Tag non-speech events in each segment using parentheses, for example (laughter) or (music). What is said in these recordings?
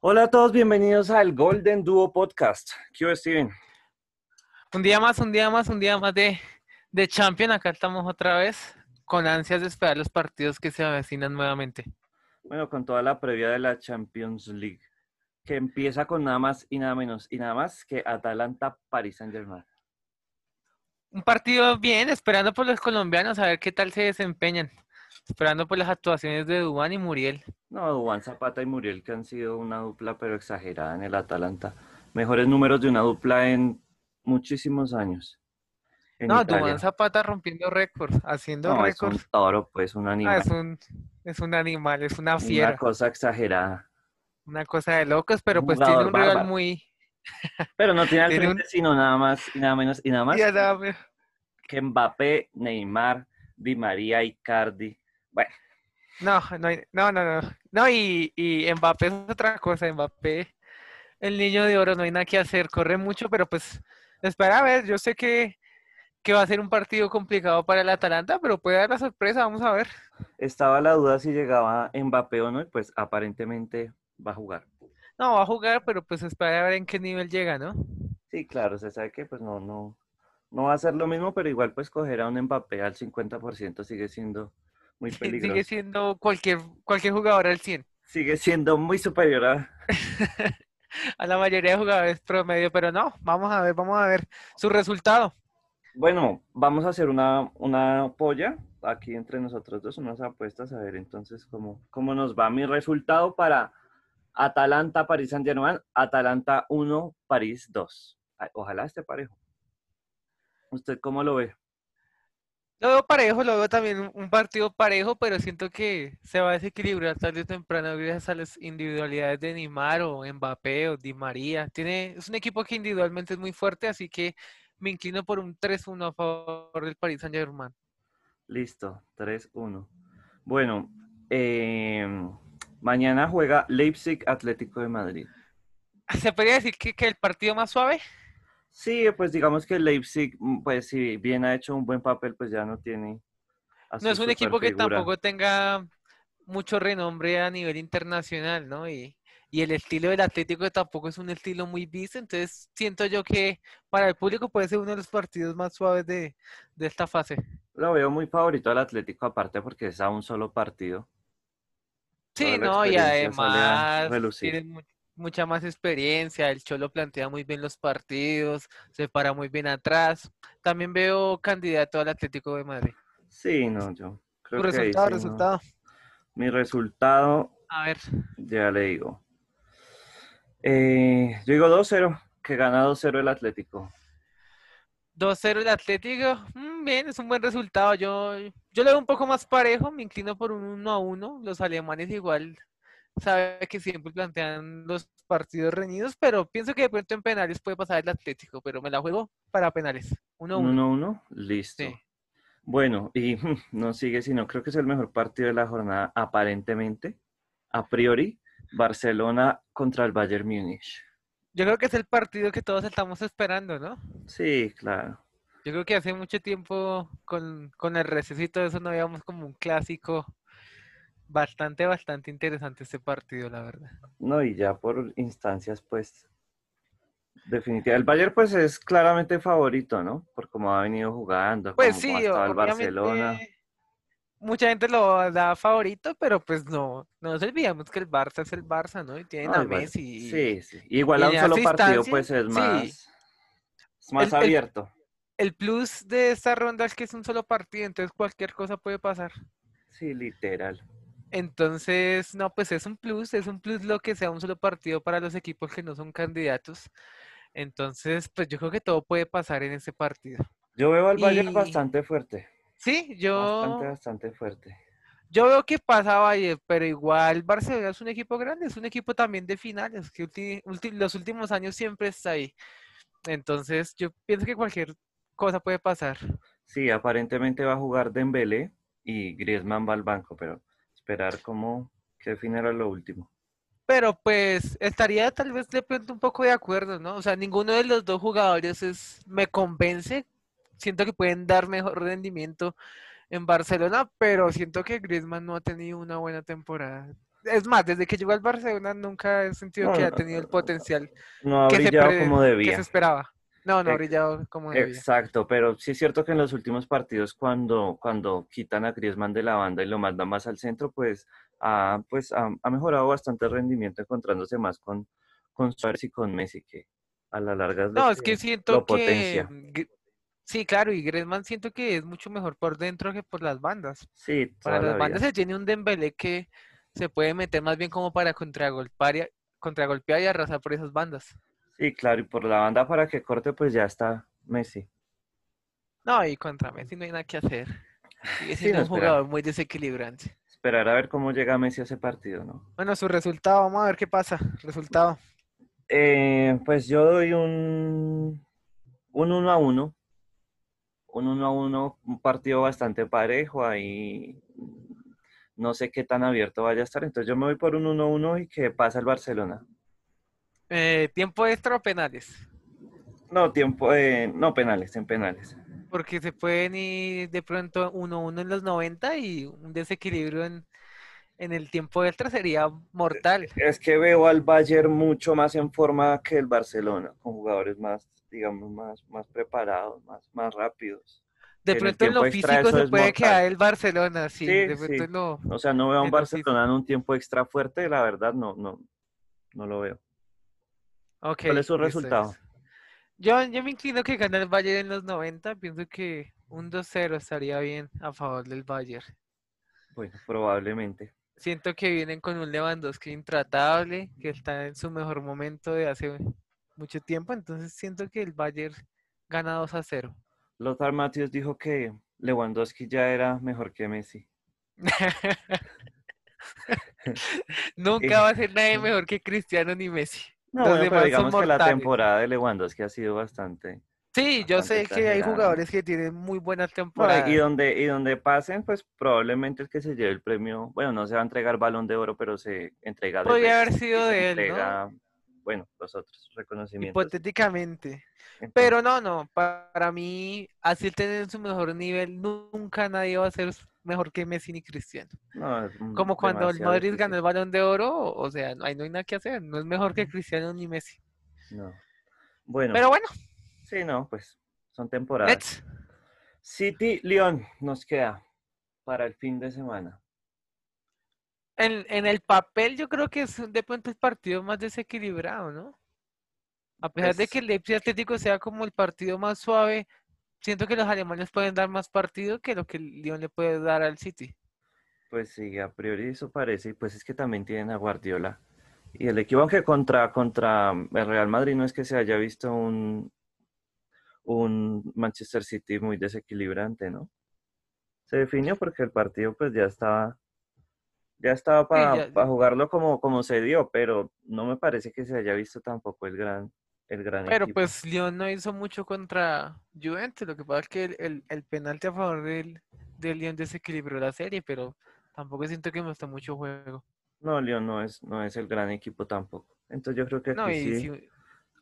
Hola a todos, bienvenidos al Golden Duo Podcast. ¿Qué hubo, Steven? Un día más, un día más, un día más de, de Champion. Acá estamos otra vez con ansias de esperar los partidos que se avecinan nuevamente. Bueno, con toda la previa de la Champions League, que empieza con nada más y nada menos y nada más que Atalanta Paris Saint Germain. Un partido bien, esperando por los colombianos a ver qué tal se desempeñan. Esperando por las actuaciones de Dubán y Muriel. No, Dubán Zapata y Muriel que han sido una dupla pero exagerada en el Atalanta. Mejores números de una dupla en muchísimos años. en no, Italia. Dubán Zapata rompiendo récords, haciendo No, es un récords. toro, pues, un Ah, animal. es, un, es un animal, es una Una fiera, cosa exagerada. una cosa de locos, pero Un pues tiene un rival bárbaro. muy... (laughs) Pero no tiene al (laughs) Tiene un- frente sino nada más y nada menos y nada más la- que Mbappé, Neymar, Di María, Icardi. Bueno, No, no, hay- no, no, no. No, y, y Mbappé es otra cosa. Mbappé, el niño de oro, no hay nada que hacer. Corre mucho, pero pues, espera a ver. Yo sé que, que va a ser un partido complicado para el Atalanta, pero puede dar la sorpresa. Vamos a ver. estaba la duda si llegaba Mbappé o no, y pues aparentemente va a jugar. No, va a jugar, pero pues espera a ver en qué nivel llega, ¿no? Sí, claro, se sabe que pues no, no, no va a ser lo mismo, pero igual pues coger a un Mbappé al 50% sigue siendo muy (laughs) peligroso. Sigue siendo cualquier, cualquier jugador al 100. Sigue siendo muy superior a... (laughs) A la mayoría de jugadores promedio, pero no. Vamos a ver, vamos a ver su resultado. Bueno, vamos a hacer una, una polla aquí entre nosotros dos, unas apuestas, a ver entonces cómo, cómo nos va mi resultado para Atalanta, París Saint Germain, Atalanta 1, París 2. Ay, Ojalá esté parejo. ¿Usted cómo lo ve? Lo veo parejo, lo veo también un- partido parejo, pero siento que se va a desequilibrar tarde o temprano gracias a las individualidades de Neymar o Mbappé o Di María. Tiene, es un equipo que individualmente es muy fuerte, así que me inclino por un 3-1 a favor del Paris Saint-Germain. Listo, 3-1. Bueno, em, mañana juega Leipzig Atlético de Madrid. (laughs) ¿Se podría decir que, que el partido más suave? Sí, pues digamos que Leipzig, mm, pues si bien ha hecho un buen papel, pues ya no tiene No es un equipo que tampoco tenga mucho renombre a nivel internacional, ¿no? Y, y el estilo del Atlético tampoco es un estilo muy visto, entonces siento yo que para el público puede ser uno de los partidos más suaves de, de esta fase. Lo veo muy favorito al Atlético, aparte porque es a un solo partido. Sí, Toda no, y además relucir. Mucha más experiencia, el Cholo plantea muy bien los partidos, se para muy bien atrás. También veo candidato al Atlético de Madrid. Sí, no, yo creo Tu que ahí resultado, sí, no. resultado. Mi resultado, A ver, ya le digo. Eh, yo digo 2-0, que gana 2-0 el Atlético. 2-0 el Atlético, mm, bien, es un buen resultado. Yo, yo lo veo un poco más parejo, me inclino por un 1 a 1. Los alemanes igual sabe que siempre plantean los partidos reñidos, pero pienso que de pronto en penales puede pasar el Atlético, pero me la juego para penales. 1 a 1. 1-1, listo. Sí. Bueno, y (laughs) no sigue, sino creo que es el mejor partido de la jornada, aparentemente, a priori, Barcelona contra el Bayern Múnich. Yo creo que es el partido que todos estamos esperando, ¿no? Sí, claro. Yo creo que hace mucho tiempo con, con el receso y todo eso no habíamos como un clásico bastante, bastante interesante este partido, la verdad. No, y ya por instancias, pues, definitivamente. El Bayern, pues, es claramente favorito, ¿no? Por cómo ha venido jugando, Pues cómo sí, ha estado el Barcelona. mucha gente lo da favorito, pero pues no, no nos olvidemos que el Barça es el Barça, ¿no? Y tienen a Messi. Sí, sí. Igual a un solo partido, pues, es sí. más, es más El- el- abierto. El plus de esta ronda es que es un solo partido, entonces cualquier cosa puede pasar. Sí, literal. Entonces, no, pues es un plus, es un plus lo que sea un solo partido para los equipos que no son candidatos. Entonces, pues yo creo que todo puede pasar en ese partido. Yo veo al Bayern Y- bastante fuerte. Sí, yo, Bastante, bastante fuerte. yo veo que pasa Bayern, pero igual Barcelona es un equipo grande, es un equipo también de finales, que ulti- ulti- los últimos años siempre está ahí. Entonces, yo pienso que cualquier cosa puede pasar. Sí, aparentemente va a jugar Dembélé y Griezmann va al banco, pero esperar cómo que definiera lo último. Pero pues estaría tal vez de pronto un poco de acuerdo, ¿no? O sea, ninguno de los dos jugadores es, me convence. Siento que pueden dar mejor rendimiento en Barcelona, pero siento que Griezmann no ha tenido una buena temporada. es más, desde que llegó al Barcelona nunca he sentido No, que ha tenido el potencial No que se, como que debía. se esperaba. No, no ha brillado como debía. Exacto, pero sí es cierto que en los últimos partidos cuando, cuando quitan a Griezmann de la banda y lo mandan más al centro, pues ha, pues ha, ha mejorado bastante el rendimiento encontrándose más con, con Suárez y con Messi, que a la larga es No, es que siento lo que potencia. Gr- sí, claro, y Griezmann siento que es mucho mejor por dentro que por las bandas. Sí, Para las la bandas vida. se tiene un Dembélé que se puede meter más bien como para contragolpear y, contragolpear y arrasar por esas bandas. Sí, claro, y por la banda para que corte, pues ya está Messi. No, y contra Messi no hay nada que hacer. Sigue Sí, no, un jugador muy desequilibrante. Esperar a ver cómo llega Messi a ese partido, ¿no? Bueno, su resultado, vamos a ver qué pasa. Resultado. Eh, pues yo doy un, un 1 a 1. Un 1 a 1, un partido bastante parejo ahí. No sé qué tan abierto vaya a estar. Entonces yo me voy por un 1 a 1 y que pasa el Barcelona. Eh, tiempo extra o penales. No, tiempo, eh, no penales, en penales. Porque se pueden ir de pronto 1-1 en los 90 y un desequilibrio en, en el tiempo extra sería mortal. Es que veo al Bayern mucho más en forma que el Barcelona, con jugadores más, digamos, más, más preparados, más, más rápidos. De en pronto en lo extra físico se puede mortal. quedar el Barcelona, sí. Sí, de pronto sí. en lo- O sea, no veo a un. Barcelona en un tiempo extra fuerte, la verdad, no, no, no lo veo. Ok, ¿Cuál es su resultado? Yo, yo me inclino que gana el Bayern en los 90. Pienso que un 2-0 estaría bien a favor del Bayern. Bueno, probablemente. Siento que vienen con un Lewandowski intratable, que está en su mejor momento de hace mucho tiempo. Entonces siento que el Bayern gana 2 a 0. Lothar Matthäus dijo que Lewandowski ya era mejor que Messi. (laughs) (laughs) Nunca va a ser nadie (laughs) mejor que Cristiano ni Messi. No, Los bueno, pero digamos que la temporada de Lewandowski ha sido bastante. Sí, yo sé que hay jugadores que tienen muy buenas temporadas. y donde, y donde pasen, pues probablemente el que se lleve el premio, bueno, no se va a entregar balón de oro, pero se entrega Podría haber sido de él, Bueno, los otros reconocimientos. Hipotéticamente. Entonces, Pero no, no, pa- para mí, así el tener en su mejor nivel, nunca nadie va a ser mejor que Messi ni Cristiano. no, Como cuando el Madrid difícil. ganó el Balón de Oro, o sea, ahí no hay nada que hacer, no es mejor que Cristiano ni Messi. No. Bueno, Pero bueno, sí, no, pues son temporadas. City, León nos queda para el fin de semana. en, en el papel yo creo que es de pronto el partido más desequilibrado, ¿no? A pesar de Pues- que el Leipzig Atlético sea como el partido más suave, siento que los alemanes pueden dar más partido que lo que el Lyon le puede dar al City. Pues sí, a priori eso parece, y pues es que también tienen a Guardiola. Y el equipo, aunque contra, contra el Real Madrid no es que se haya visto un, un Manchester City muy desequilibrante, ¿no? Se definió porque el partido pues ya estaba, ya estaba para ya- jugarlo como, como se dio, pero no me parece que se haya visto tampoco el gran, el gran Pero equipo. pues Lyon no hizo mucho contra Juventus, lo que pasa es que el, el, el penalti a favor del, del Lyon desequilibró la serie, pero tampoco siento que me gustó mucho juego. No, León no es, no es el gran equipo tampoco. Entonces yo creo que No, aquí y sí, si,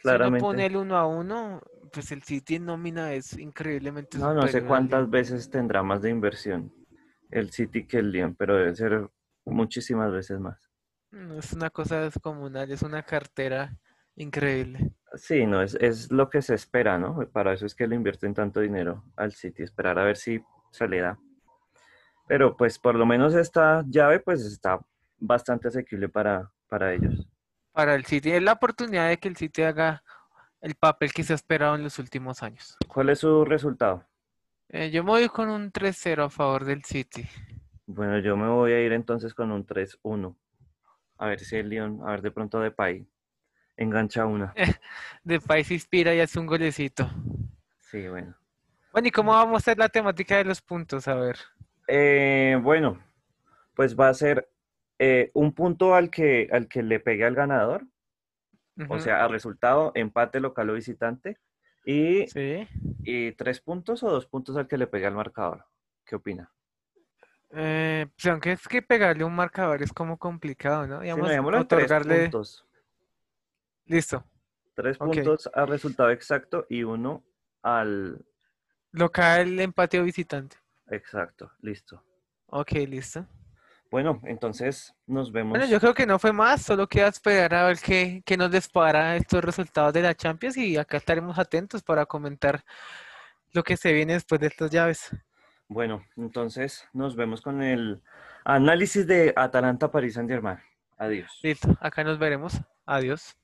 si uno claramente. pone el uno a uno, pues el City en nómina es increíblemente No, no sé cuántas veces tendrá más de inversión el City que el Lyon, pero debe ser muchísimas veces más. No, Es una cosa descomunal, es una cartera increíble. Sí, no, es, es lo que se espera, ¿no? Para eso es que le invierten tanto dinero al City, esperar a ver si se le da. Pero pues por lo menos esta llave pues está bastante asequible para, para ellos. Para el City es la oportunidad de que el City haga el papel que se ha esperado en los últimos años. ¿Cuál es su resultado? Eh, yo me voy con un 3-0 a favor del City. Bueno, yo me voy a ir entonces con un 3-1. A ver si el Lyon, a ver de pronto de Pay engancha una. (laughs) De país inspira y hace un golecito. Sí, bueno. Bueno, ¿y cómo vamos a hacer la temática de los puntos? A ver. Eh, bueno, pues va a ser eh, un punto al que, al que le pegue al ganador, o sea, al resultado, empate local o visitante, y, Sí. y tres puntos o dos puntos al que le pegue al marcador. ¿Qué opina? Eh, pues aunque es que pegarle un marcador es como complicado, ¿no? Si no, Digamos, en tres otorgarle. puntos. Listo. Tres puntos al resultado exacto y uno al Local, empate o visitante. exacto. Listo. Ok, listo. Bueno, entonces nos vemos. Bueno, yo creo que no fue más, solo queda esperar a ver qué, qué nos despara estos resultados de la Champions y acá estaremos atentos para comentar lo que se viene después de estas llaves. Bueno, entonces nos vemos con el análisis de Atalanta París Saint Germain. Adiós. Listo, acá nos veremos. Adiós.